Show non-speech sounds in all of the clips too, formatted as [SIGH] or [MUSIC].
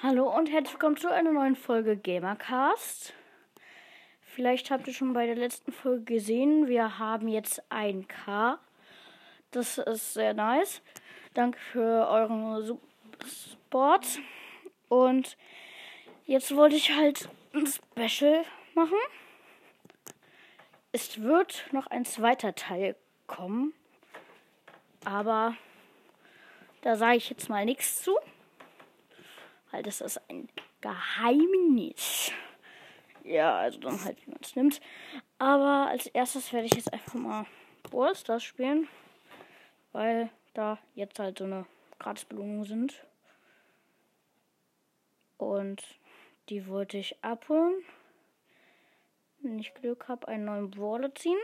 Hallo und herzlich willkommen zu einer neuen Folge Gamercast. Vielleicht habt ihr schon bei der letzten Folge gesehen, wir haben jetzt ein K. Das ist sehr nice. Danke für euren Support. Und jetzt wollte ich halt ein Special machen. Es wird noch ein zweiter Teil kommen. Aber da sage ich jetzt mal nichts zu. Weil das ist ein Geheimnis. Ja, also dann halt, wie man es nimmt. Aber als erstes werde ich jetzt einfach mal Brawl Stars spielen. Weil da jetzt halt so eine Gratisbelohnung sind. Und die wollte ich abholen. Wenn ich Glück habe, einen neuen Brawler ziehen.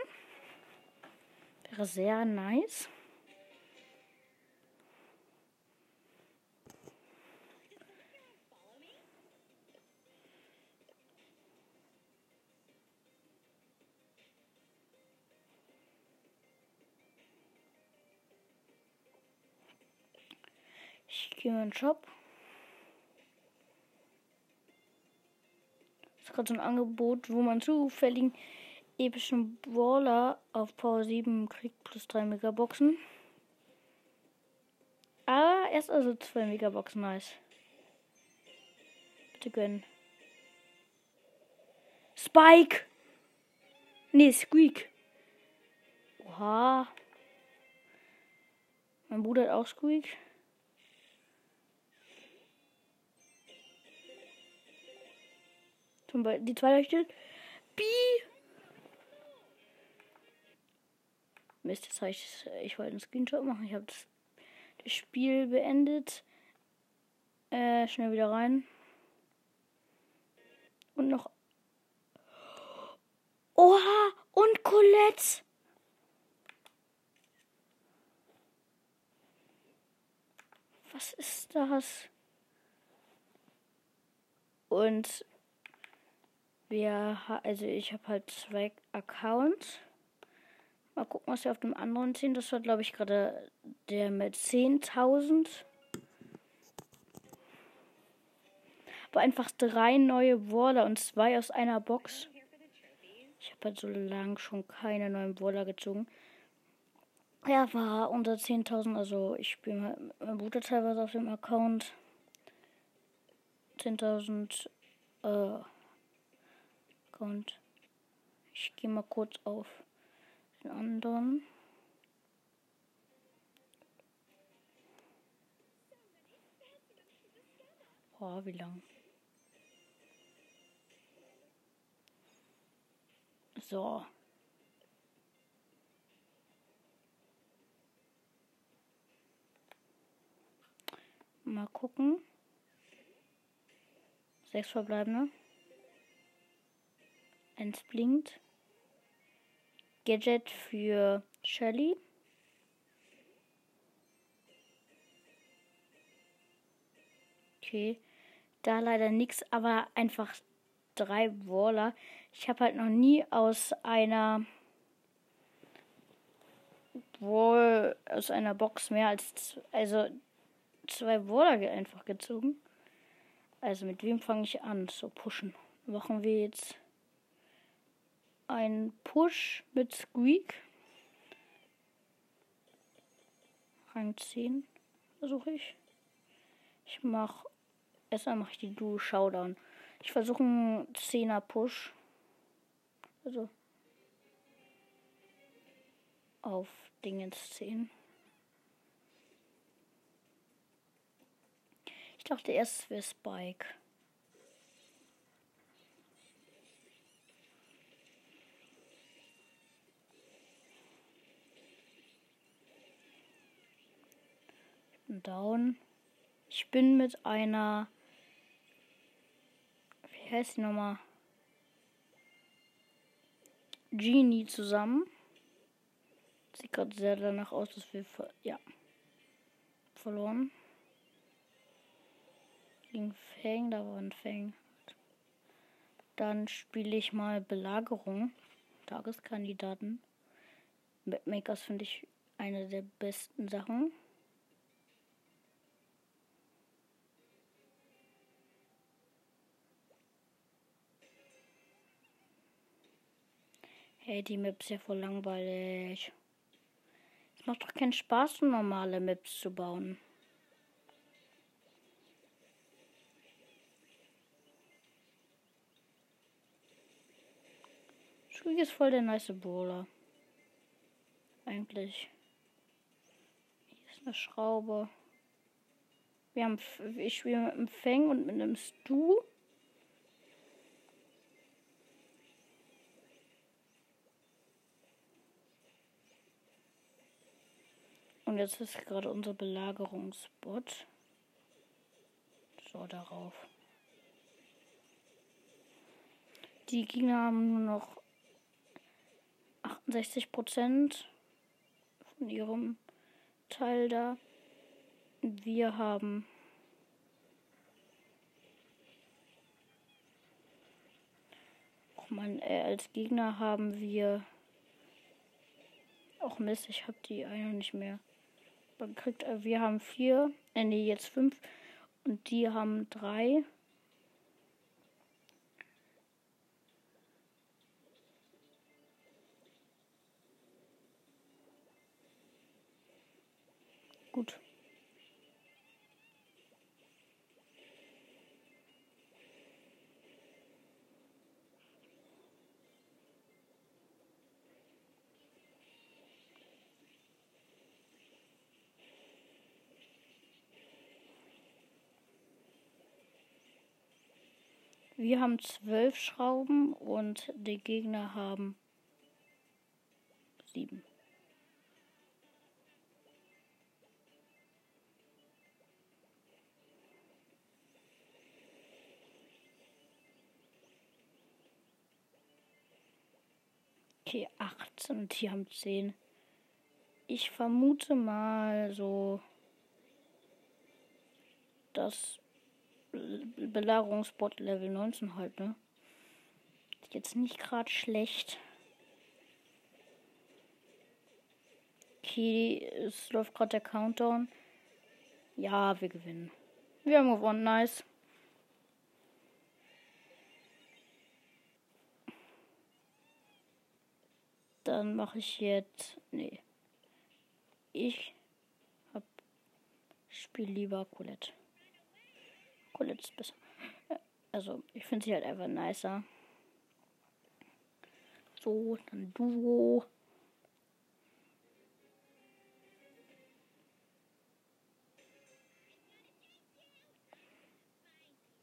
Wäre sehr nice. In den Shop. Das ist gerade so ein Angebot, wo man zufälligen epischen Brawler auf Power 7 kriegt plus 3 Megaboxen. Aber erst also 2 Megaboxen, nice. Bitte gönnen. Spike! Nee, Squeak. Oha. Mein Bruder hat auch Squeak. Die zwei leuchtet. Bi! Mist, jetzt habe ich, ich wollte einen Screenshot machen. Ich habe das, das, Spiel beendet. Äh, schnell wieder rein. Und noch. Oha! Und Colette! Was ist das? Und wir, also ich habe halt zwei Accounts. Mal gucken, was wir auf dem anderen ziehen. Das war, glaube ich, gerade der mit 10.000. Aber einfach drei neue Waller und zwei aus einer Box. Ich habe halt so lange schon keine neuen Waller gezogen. Er war unter 10.000, also ich spiele mal mein Bruder teilweise auf dem Account. 10.000, äh, und ich gehe mal kurz auf den anderen. Boah, wie lang. So. Mal gucken. Sechs verbleibende. Eins blinkt. Gadget für Shelly. Okay. Da leider nichts, aber einfach drei Waller. Ich habe halt noch nie aus einer Wall, aus einer Box mehr als also zwei Waller einfach gezogen. Also mit wem fange ich an? So pushen. Machen wir jetzt ein Push mit Squeak. Rang 10 versuche ich. Ich mache. Erstmal mache ich die Duo Showdown. Ich versuche einen 10er Push. Also. Auf Dingens 10. Ich dachte erst, es wäre Spike. Down. Ich bin mit einer. Wie heißt die nochmal? Genie zusammen. Sieht gerade sehr danach aus, dass wir. Ver ja. Verloren. Gegen Fang, da war ein Fang. Dann spiele ich mal Belagerung. Tageskandidaten. Mapmakers finde ich eine der besten Sachen. Hey, die Map ist ja voll langweilig. Es macht doch keinen Spaß, normale Maps zu bauen. Squeak ist voll der nice Brawler. Eigentlich. Hier ist eine Schraube. Wir haben, ich spiele mit einem Fang und mit einem Stu. Und jetzt ist gerade unser Belagerungsbot. So, darauf. Die Gegner haben nur noch 68 Prozent von ihrem Teil da. Wir haben auch man äh, als Gegner haben wir auch Mist, ich habe die eine nicht mehr. Man kriegt, äh, wir haben vier, äh, nee, jetzt fünf und die haben drei. Gut. Wir haben zwölf Schrauben und die Gegner haben sieben. Okay, 18 und die haben 10. Ich vermute mal so, dass Belagerungsbot Level 19 halt, ne? Jetzt nicht gerade schlecht. Okay, es läuft gerade der Countdown. Ja, wir gewinnen. Wir haben gewonnen, nice. Dann mache ich jetzt. Nee. Ich hab. Spiel lieber Colette. Colette ist besser. Also, ich finde sie halt einfach nicer. So, dann Duo.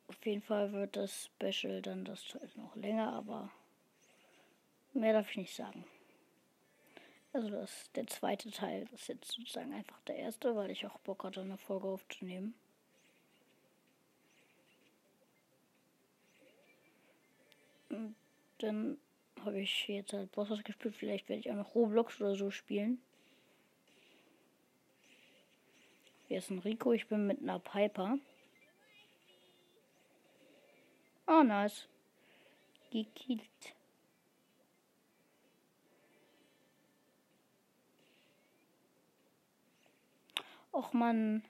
Auf jeden Fall wird das Special dann das noch länger, aber mehr darf ich nicht sagen. Also das der zweite Teil ist jetzt sozusagen einfach der erste, weil ich auch Bock hatte, eine Folge aufzunehmen. Dann habe ich jetzt halt Bosses gespielt. Vielleicht werde ich auch noch Roblox oder so spielen. Hier ist ein Rico. Ich bin mit einer Piper. Oh, nice. Gekillt. Och man.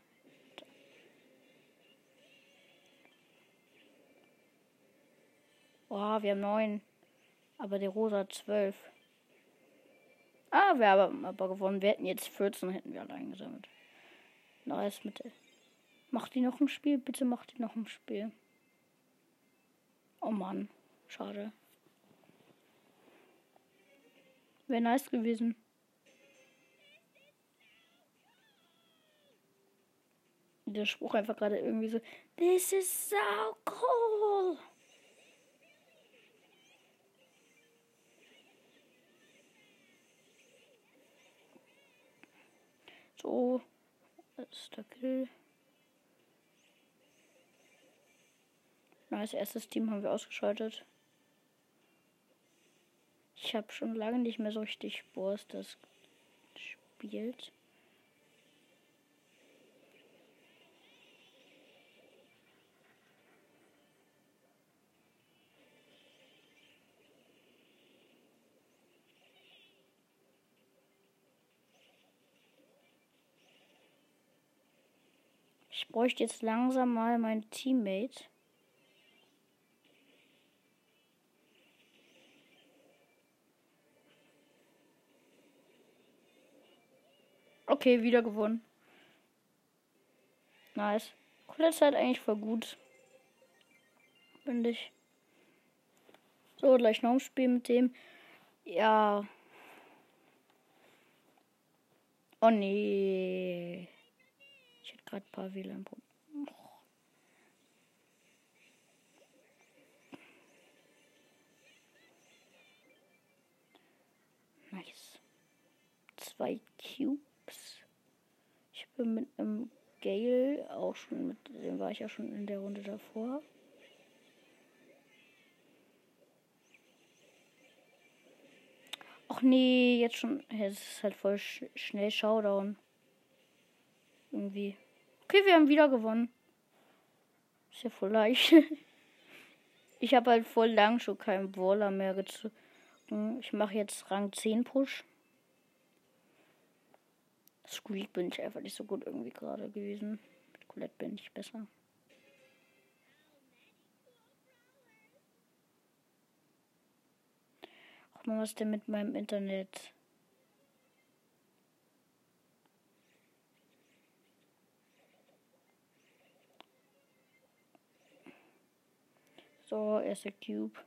Oh, wir haben neun. Aber der Rosa hat zwölf. Ah, wir haben aber gewonnen. Wir hätten jetzt 14, hätten wir alle eingesammelt. Nice mit. Macht die noch ein Spiel? Bitte macht die noch ein Spiel. Oh Mann. Schade. Wäre nice gewesen. der Spruch einfach gerade irgendwie so, this is so cool. So, das ist der Kill. Nice, erstes Team haben wir ausgeschaltet. Ich habe schon lange nicht mehr so richtig Boss das spielt. Ich bräuchte jetzt langsam mal mein Teammate. Okay, wieder gewonnen. Nice. Coole Zeit halt eigentlich voll gut. Finde ich. So, gleich noch ein Spiel mit dem. Ja. Oh nee. Gerade ein paar WLAN-Probleme. Nice. Zwei Cubes. Ich bin mit einem Gale auch schon mit dem war ich ja schon in der Runde davor. Ach nee, jetzt schon. Es ist halt voll sch schnell Showdown. Irgendwie. Okay, wir haben wieder gewonnen. Ist ja voll leicht. [LAUGHS] ich habe halt voll lang schon keinen Brawler mehr gezogen. Ich mache jetzt Rang 10 Push. Squeak bin ich einfach nicht so gut irgendwie gerade gewesen. Mit Colette bin ich besser. Ach man, was denn mit meinem Internet? So, erster Cube.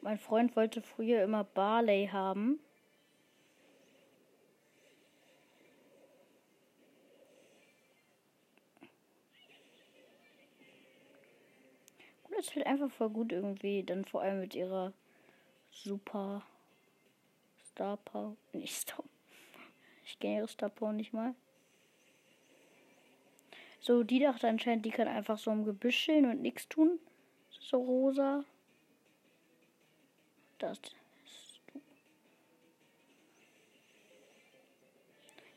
Mein Freund wollte früher immer Barley haben. Das ist halt einfach voll gut irgendwie. Dann vor allem mit ihrer Super Star Power. Nicht [LAUGHS] Star. Ich kenne ihre Star Power nicht mal. So, die dachte anscheinend, die kann einfach so im Gebüsch stehen und nichts tun. So rosa. Das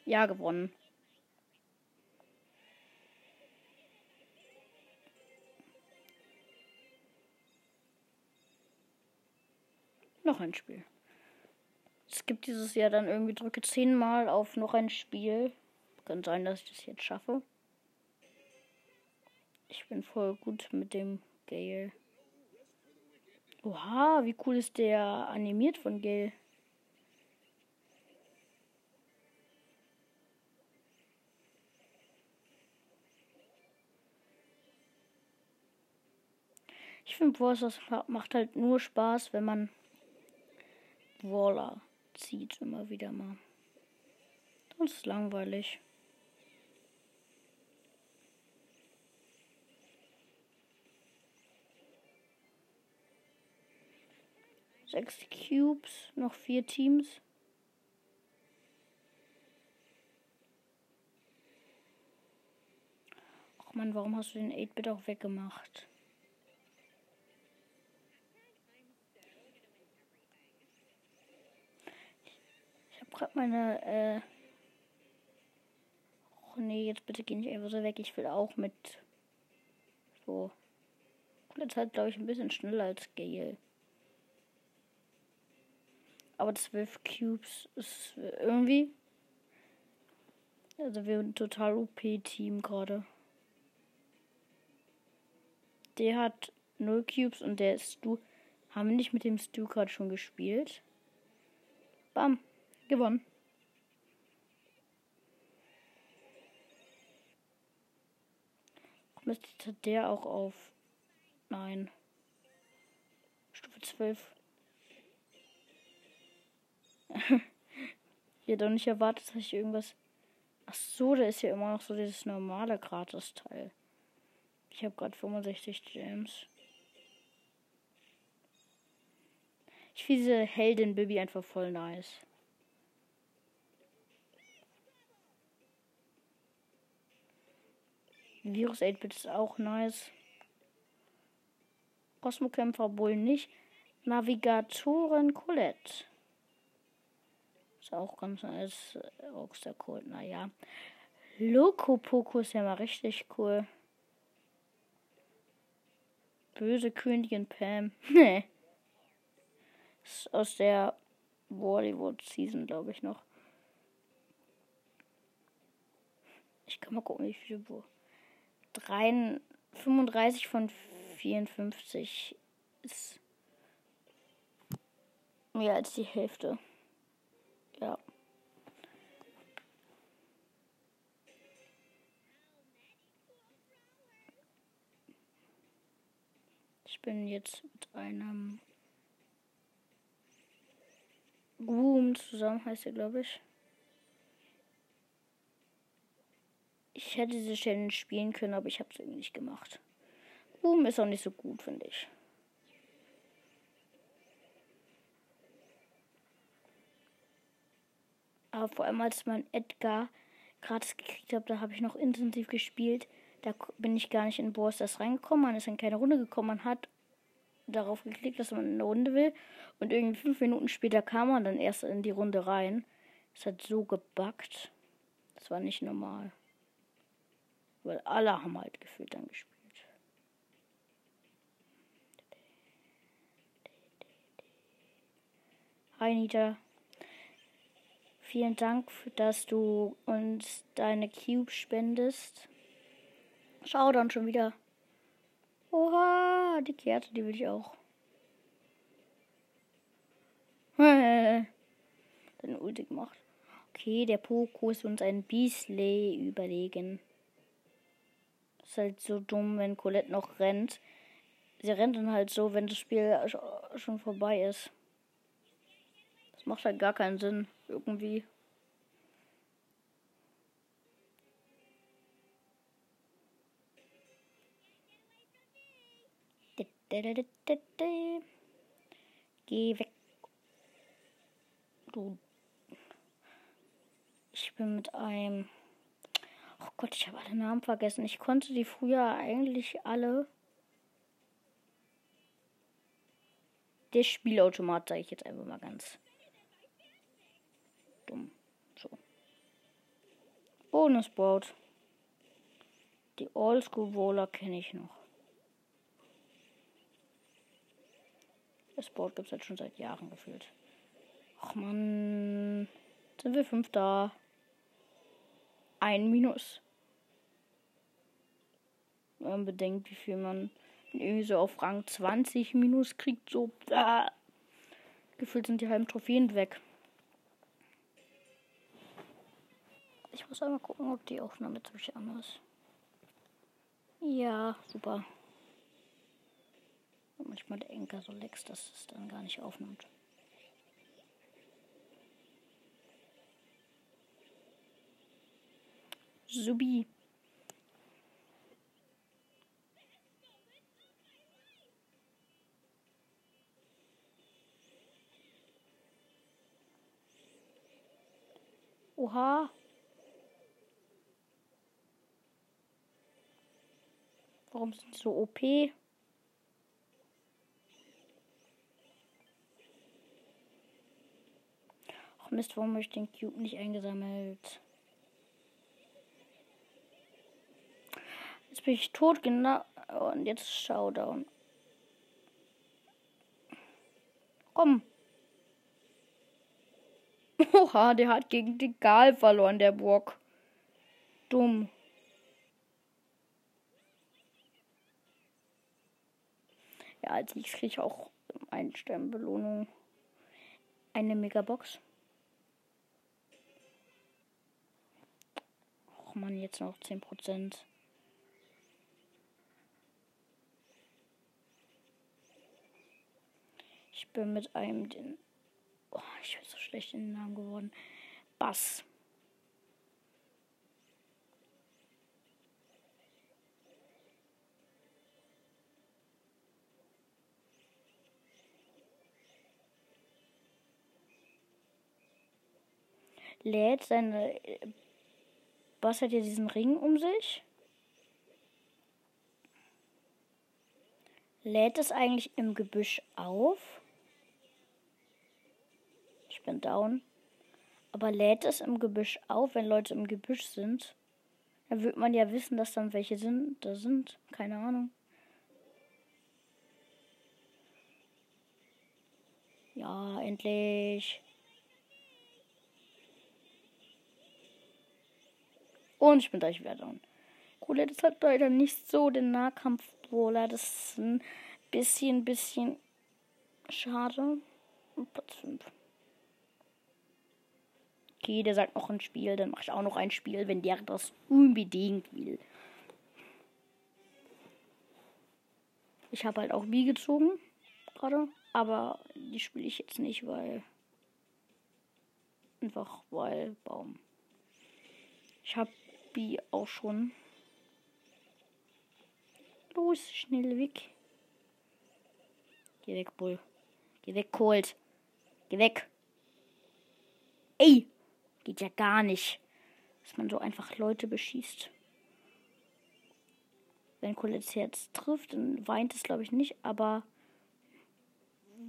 Ja, gewonnen. Noch ein Spiel. Es gibt dieses Jahr dann irgendwie drücke zehnmal auf noch ein Spiel. Kann sein, dass ich das jetzt schaffe. Ich bin voll gut mit dem Gale. Oha, wie cool ist der animiert von Gale? Ich finde, das macht halt nur Spaß, wenn man Waller zieht immer wieder mal. Das ist langweilig. Sechs Cubes, noch vier Teams. Ach man, warum hast du den 8-Bit auch weggemacht? Gerade meine, äh Oh nee, jetzt bitte geh nicht einfach so weg. Ich will auch mit. So. Jetzt halt, glaube ich, ein bisschen schneller als Gale. Aber 12 Cubes ist irgendwie. Also wir sind total OP-Team gerade. Der hat 0 Cubes und der ist Stu. Haben wir nicht mit dem Stu gerade schon gespielt? Bam. Gewonnen. Müsste der auch auf. Nein. Stufe 12. ich hätte doch nicht erwartet, dass ich irgendwas. Ach so, da ist ja immer noch so dieses normale Gratis-Teil. Ich habe gerade 65 Gems. Ich finde diese Heldin Bibi einfach voll nice. Virus 8-Bit ist auch nice. Cosmo-Kämpfer wohl nicht. Navigatoren Colette. Ist auch ganz nice. Rockstar cool. Naja. Loco Poco ist ja mal richtig cool. Böse Königin Pam. [LAUGHS] Nee. Ist aus der Bollywood Season, glaube ich, noch. Ich kann mal gucken, wie viel wo. 3, 35 von 54 ist mehr als die Hälfte. Ja. Ich bin jetzt mit einem Groom zusammen, heißt er, glaube ich. Ich hätte diese Challenge spielen können, aber ich habe es irgendwie nicht gemacht. Groom ist auch nicht so gut, finde ich. Aber vor allem, als man Edgar gratis gekriegt habe, da habe ich noch intensiv gespielt. Da bin ich gar nicht in Boss das reingekommen. Man ist in keine Runde gekommen. Man hat darauf geklickt, dass man eine Runde will. Und irgendwie fünf Minuten später kam man dann erst in die Runde rein. Es hat so gebackt. Das war nicht normal. Weil alle haben halt gefühlt dann gespielt. Hi Nita. Vielen Dank, dass du uns deine Cube spendest. Schau dann schon wieder. Oha, die Kerte, die will ich auch. [LAUGHS] Deine Ulti gemacht. Okay, der Poco ist uns ein Beasley überlegen. Ist halt so dumm, wenn Colette noch rennt. Sie rennt dann halt so, wenn das Spiel schon vorbei ist. Das macht halt gar keinen Sinn, irgendwie. Geh weg. Du. Ich bin mit einem. Gott, ich habe alle Namen vergessen. Ich konnte die früher eigentlich alle. Der Spielautomat, sage ich jetzt einfach mal ganz dumm. So. Bonusboard. Die Oldschool Wohler kenne ich noch. Das Board gibt es halt schon seit Jahren gefühlt. Ach man. Sind wir fünf da? Ein Minus. Wenn man bedenkt, wie viel man irgendwie so auf Rang 20 Minus kriegt, so. Äh, gefühlt sind die halben Trophäen weg. Ich muss einmal gucken, ob die Aufnahme ziemlich anders ist. Ja, super. Und manchmal der Enker so lex, dass es dann gar nicht aufnimmt. Subi. Oha. Warum sind die so OP? Ach Mist, warum habe ich den Cube nicht eingesammelt? Jetzt bin ich tot, genau. Und jetzt Showdown. Komm. Oha, der hat gegen die Gal verloren, der Burg. Dumm. Ja, als nächstes kriege ich auch eine Sternbelohnung. Eine Megabox. Och man, jetzt noch 10%. Ich bin mit einem den. Oh, ich bin so schlecht in den Namen geworden. Bass. lädt seine. Was hat hier diesen Ring um sich? Lädt es eigentlich im Gebüsch auf? Ich bin down. Aber lädt es im Gebüsch auf, wenn Leute im Gebüsch sind? Dann wird man ja wissen, dass dann welche sind. Da sind. Keine Ahnung. Ja, endlich. Und ich bin gleich wieder down. Colette ist halt leider nicht so den Nahkampf-Brawler. Das ist ein bisschen, bisschen schade. Und Platz 5. Okay, der sagt noch ein Spiel, dann mache ich auch noch ein Spiel, wenn der das unbedingt will. Ich habe halt auch B gezogen gerade, aber die spiele ich jetzt nicht, weil einfach weil Baum. Ich habe B auch schon. Los, schnell weg. Geh weg, Bull. Geh weg, Colt. Geh weg. Ey! Geht ja gar nicht, dass man so einfach Leute beschießt. Wenn Colettes Herz trifft, dann weint es, glaube ich, nicht. Aber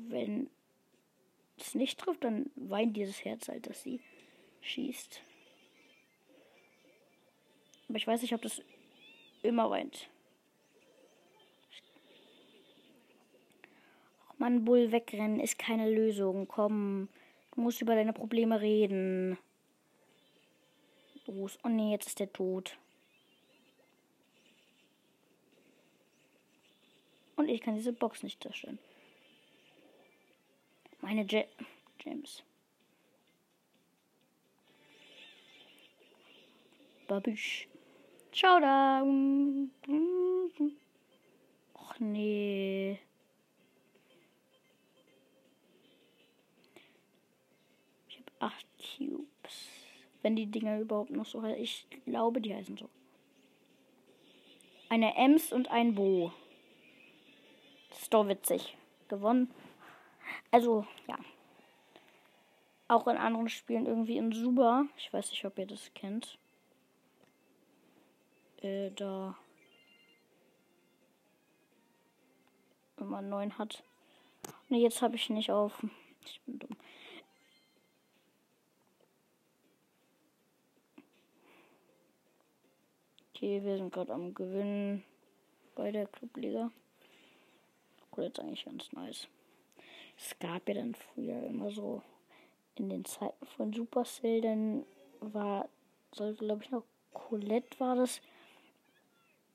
wenn es nicht trifft, dann weint dieses Herz halt, dass sie schießt. Aber ich weiß nicht, ob das immer weint. Ach man, Bull wegrennen ist keine Lösung. Komm, du musst über deine Probleme reden. Los. Oh nee, jetzt ist der tot. Und ich kann diese Box nicht zerstören. Meine Je Gems. Babisch. Ciao da. Och nee. Ich habe acht Cubes. Wenn die Dinger überhaupt noch so heißen. Ich glaube, die heißen so. Eine Ems und ein Bo. Das ist doch witzig. Gewonnen. Also, ja. Auch in anderen Spielen irgendwie in Suba. Ich weiß nicht, ob ihr das kennt. Äh, da. Wenn man neun hat. Ne, jetzt habe ich nicht auf. Ich bin dumm. Okay, wir sind gerade am Gewinnen bei der Clubliga. Cool, jetzt eigentlich ganz nice. Es gab ja dann früher immer so in den Zeiten von Supercell, dann war, sollte glaube ich noch Colette war das,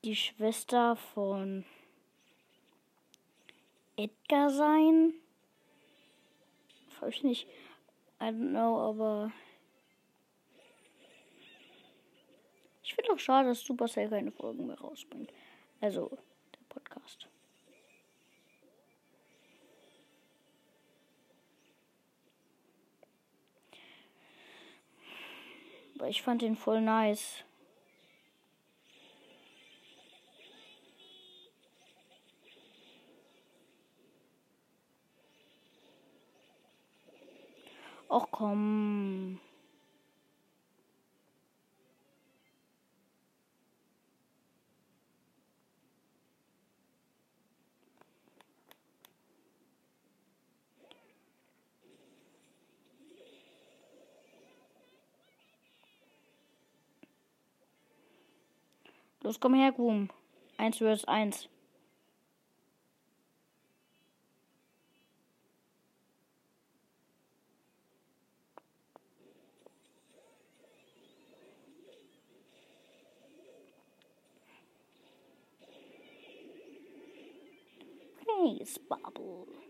die Schwester von Edgar sein. Weiß ich nicht. I don't know, aber ich finde auch schade, dass Supercell keine Folgen mehr rausbringt. Also der Podcast. Aber ich fand den voll nice. Och komm. Los, komm her, Groom. Eins versus eins. Please, Bubble.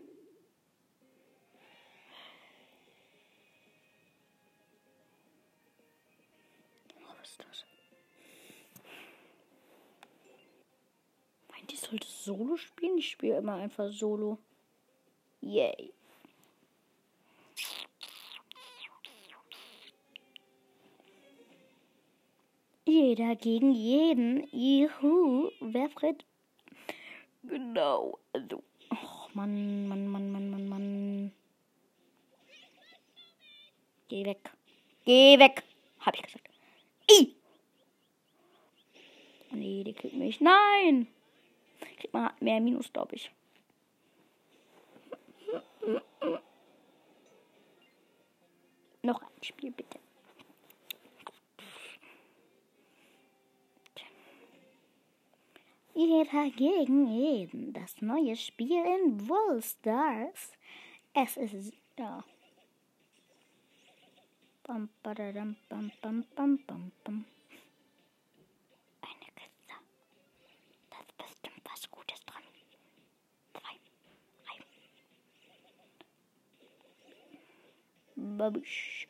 Solo spielen? Ich spiele immer einfach Solo. Yay. Jeder gegen jeden. Juhu. Wer fritt? Genau. Also. Och, Mann, Mann, Mann, Mann, Mann, Mann. Geh weg. Geh weg. Hab ich gesagt. I. Nee, die kriegt mich. Nein. Kriegt man mehr Minus, glaube ich. Noch ein Spiel, bitte. Jeder gegen jeden. Das neue Spiel in Wool Stars. Es ist. Ja. Bam, badadam, bam, bam, bam, bam, bam. Babisch.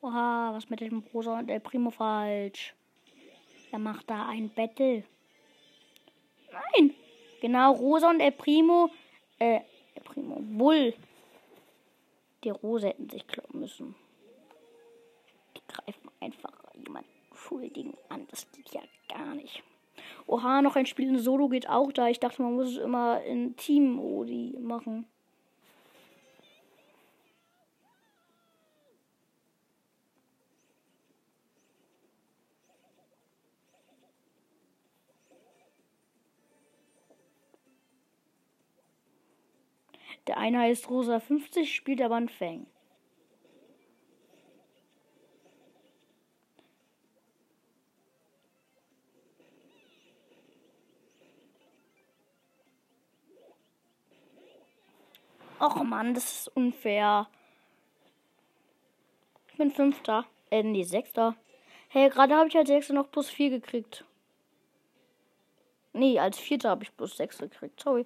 Oha, was mit dem Rosa und der Primo falsch? Er macht da ein Battle. Nein! Genau, Rosa und El Primo. Äh, El Primo. Bull. Die Rose hätten sich kloppen müssen. Die greifen einfach jemanden Schuldigen an. Das geht ja gar nicht. Oha, noch ein Spiel in Solo geht auch da. Ich dachte, man muss es immer in Team-Odi machen. Der eine heißt Rosa 50, spielt aber ein Fang. Och Mann, das ist unfair. Ich bin Fünfter. Äh, nee, Sechster. Hey, gerade habe ich als Sechster noch plus 4 gekriegt. Nee, als Vierter habe ich plus 6 gekriegt. Sorry.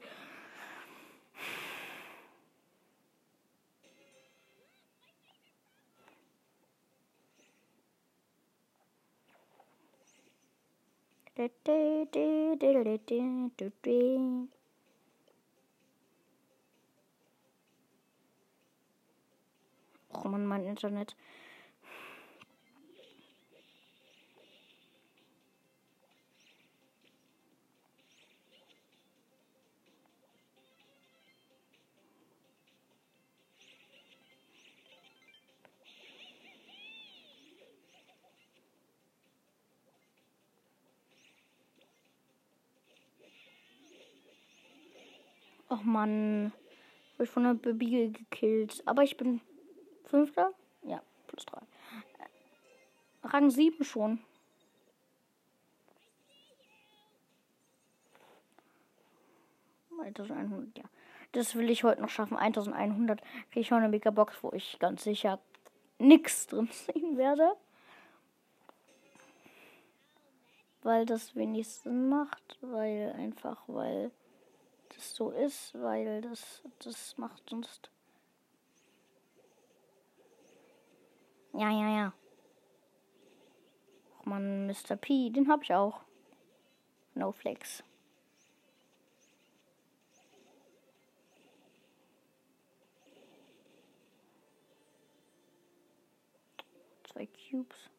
Oh Mann, mein Internet. Och Mann. Wurde von der Baby gekillt. Aber ich bin Fünfter? Ja, plus drei. Rang 7 schon. ja. Das will ich heute noch schaffen. 1100 kriege ich auch eine Megabox, wo ich ganz sicher nichts drin [LAUGHS] sehen werde. Weil das wenig Sinn macht. Weil einfach, weil das so ist. Weil das, das macht sonst Ja, ja, ja. Och man, Mr. P, den hab ich auch. No Flex. Zwei Cubes.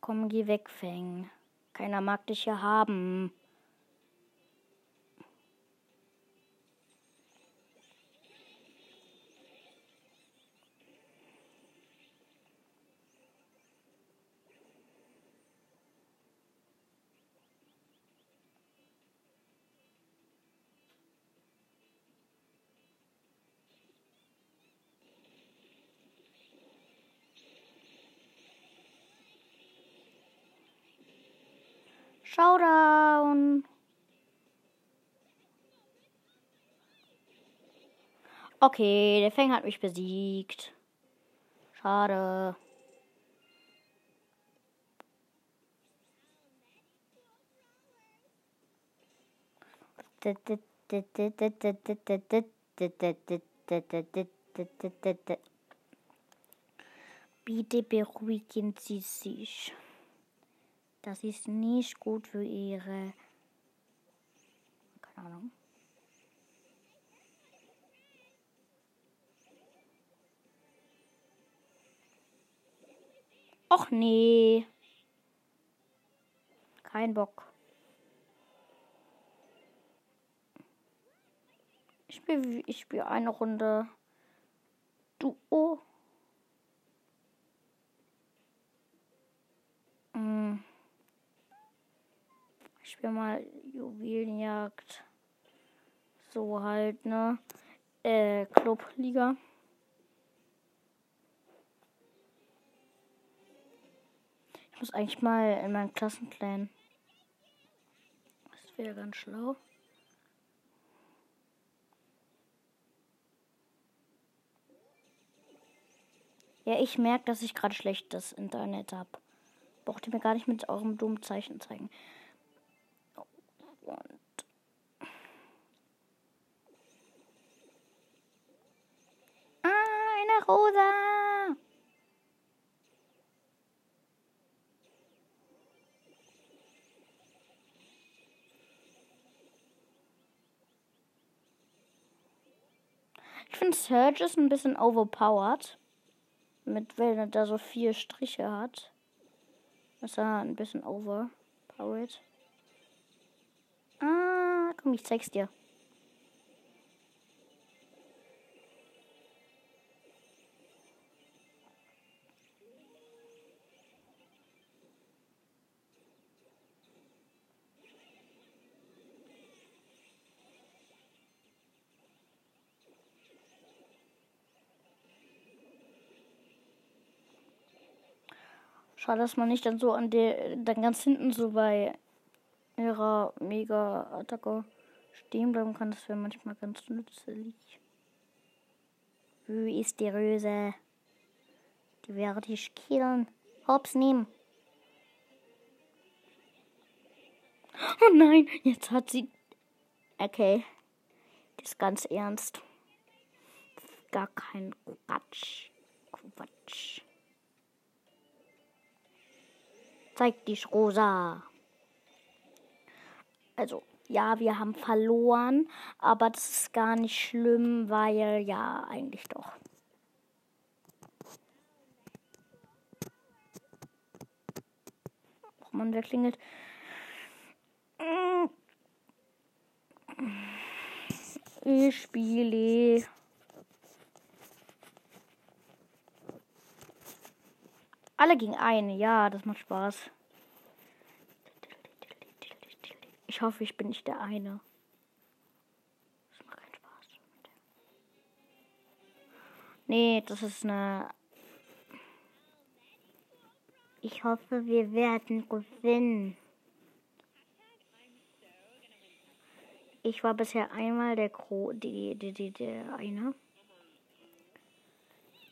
Komm, geh weg, Feng. Keiner mag dich hier haben. Showdown. Okay, der Fang hat mich besiegt. Schade. Bitte beruhigen Sie sich. Das ist nicht gut für ihre. Keine Ahnung. Och nee. Kein Bock. Ich spiele ich spiel eine Runde Duo. Mm. Ich spiele mal Juwelenjagd. So halt, ne? Äh, Clubliga. Ich muss eigentlich mal in meinen Klassenclan. Das wäre ganz schlau. Ja, ich merke, dass ich gerade schlechtes Internet habe. Braucht ihr mir gar nicht mit eurem dummen Zeichen zeigen. Und ah, eine Rosa. Ich finde Surge ist ein bisschen overpowered. Mit, wenn er da so vier Striche hat. Ist er ein bisschen overpowered. Ah, komm, ich zeig's dir. Schade, dass man nicht dann so an der, dann ganz hinten so bei ihrer Mega-Attacke stehen bleiben kann. Das wäre manchmal ganz nützlich. Wo ist die Röse? Die werde ich killen. Hops nehmen. Oh nein, jetzt hat sie. Okay. Das ist ganz ernst. Gar kein Quatsch. Quatsch. Zeig dich, Rosa. Also, ja, wir haben verloren, aber das ist gar nicht schlimm, weil ja, eigentlich doch. Oh Mann, wer klingelt? Ich spiele. Alle gegen eine, ja, das macht Spaß. Ich hoffe, ich bin nicht der eine. Das macht keinen Spaß. Nee, das ist eine. Ich hoffe, wir werden gewinnen. Ich war bisher einmal der Gro die, die, die, der eine.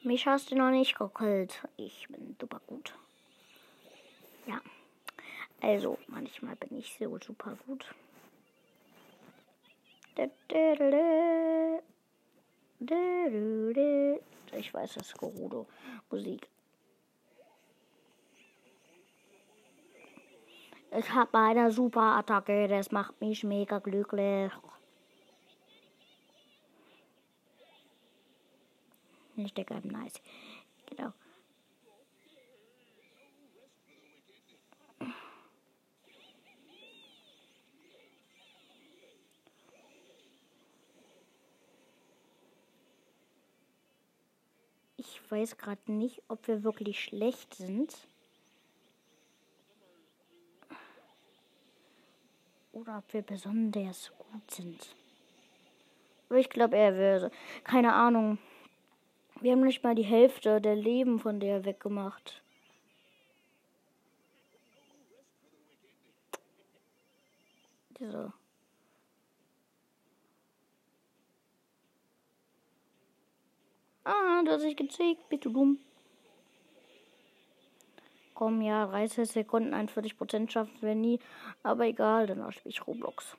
Mich hast du noch nicht gekillt. Ich bin super gut. Also, manchmal bin ich so super gut. Ich weiß, das ist Gerudo Musik. Ich habe eine super Attacke, das macht mich mega glücklich. Der Gaben, nice. Genau. Ich weiß gerade nicht, ob wir wirklich schlecht sind. Oder ob wir besonders gut sind. Aber ich glaube, er wäre. Keine Ahnung. Wir haben nicht mal die Hälfte der Leben von der weggemacht. Diese. Ah, du hast dich gezeigt. Bist du dumm? Komm, ja, 30 Sekunden, 41 Prozent schaffen wir nie. Aber egal, dann spiele ich Roblox.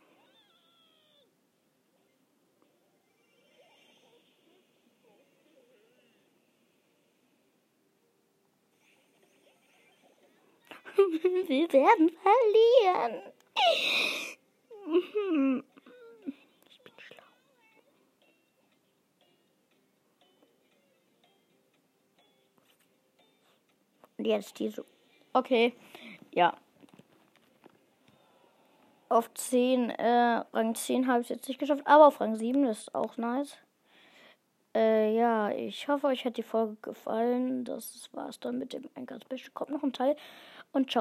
[LAUGHS] Wir werden verlieren. [LAUGHS] Jetzt diese. Okay. Ja. Auf 10, äh, Rang 10 habe ich jetzt nicht geschafft, aber auf Rang 7 ist auch nice. Äh, ja, ich hoffe, euch hat die Folge gefallen. Das war's dann mit dem Eingangsbild. Kommt noch ein Teil und ciao.